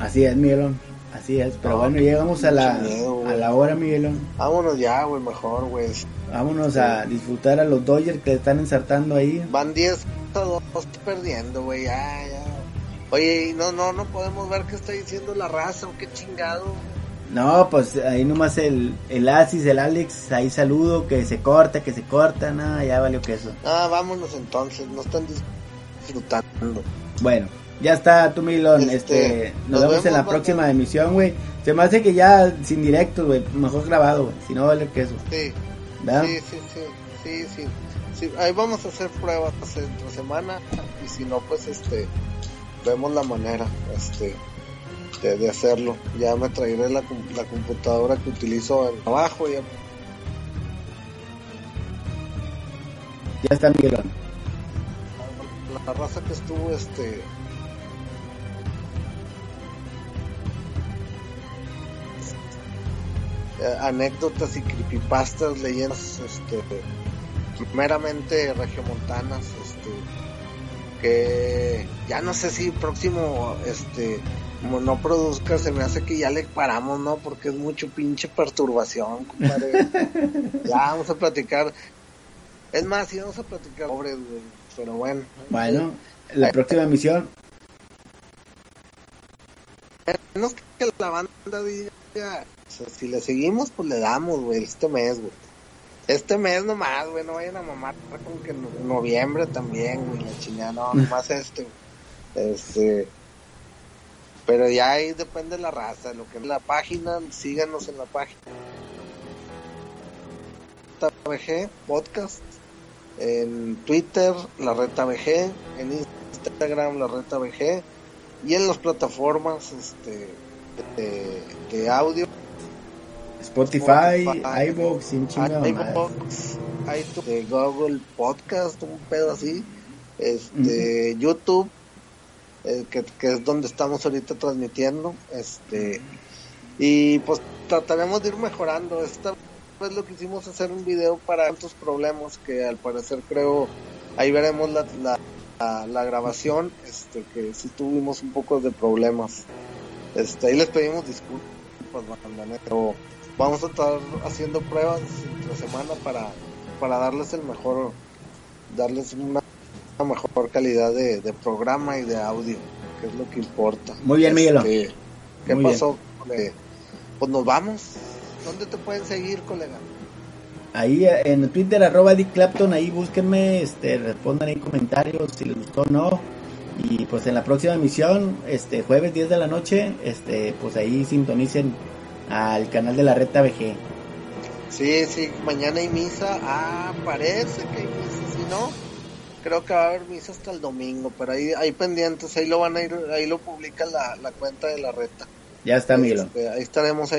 Así es, Miguelón. Así es. Pero No, bueno, llegamos a la, miedo, a la hora, Miguelón. vámonos ya, güey, mejor, güey. Vámonos a disfrutar a los Dodgers que están ensartando ahí. Van 10 a 2 perdiendo, güey, ya, ya. Oye, no, no, no podemos ver qué está diciendo la raza, o qué chingado. No, pues ahí nomás el, el Asis, el Alex, ahí saludo, que se corta, que se corta, nada, ya valió que eso. Ah, vámonos entonces, no están disfrutando. Bueno, ya está tú, Milón, este, Este, nos, nos vemos en la próxima emisión, güey. Se me hace que ya sin directos, güey, mejor grabado, güey, si no vale que eso, Sí, ¿verdad? sí, sí, sí, sí, sí, sí. Ahí vamos a hacer pruebas entre semana y si no, pues este, vemos la manera, este, de, de hacerlo. Ya me traeré la, la computadora que utilizo en trabajo ya Ya está Miguelón. la raza que estuvo este eh, anécdotas y creepypastas leyendas este meramente regiomontanas este que ya no sé si próximo este como no produzca se me hace que ya le paramos no porque es mucho pinche perturbación compadre. Ya vamos a platicar. Es más sí vamos a platicar pobres güey pero bueno. Bueno, la próxima emisión, menos que la banda diga, sea, si le seguimos, pues le damos, güey, este mes, güey. Este mes nomás, güey, no vayan a mamar con que en noviembre también, güey, la chingada, no, nomás este, güey. Este, pero ya ahí depende de la raza, lo que es la página, síganos en la página. VG Podcast, en Twitter, la Reta VG, en Instagram, la Reta VG, y en las plataformas este de, de audio Spotify, Spotify, iVoox, sin chingada iTunes, de Google Podcast, un pedo así, este, YouTube, eh, que, que es donde estamos ahorita transmitiendo, este, y pues trataremos de ir mejorando. Esta vez lo que hicimos hacer un video para tantos problemas que al parecer creo, ahí veremos la, la, la, la grabación, este, que sí tuvimos un poco de problemas. Este, ahí les pedimos disculpas, pero vamos a estar haciendo pruebas entre semana para, para darles el mejor, darles una, una mejor calidad de, de programa y de audio, que es lo que importa. Muy bien, Miguelo. Este, ¿Qué Muy pasó? Pues nos vamos. ¿Dónde te pueden seguir, colega? Ahí en Twitter, arroba Dick Clapton, ahí búsquenme, este, respondan ahí comentarios si les gustó o no. Y pues en la próxima emisión, este, jueves 10 de la noche, este, pues ahí sintonicen al canal de la Reta VG. Sí, sí, mañana hay misa. Ah, parece que hay misa. Si no, creo que va a haber misa hasta el domingo. Pero ahí hay pendientes. Ahí lo van a ir, ahí lo publica la, la cuenta de la reta. Ya está, Miguel. Este, ahí estaremos ahí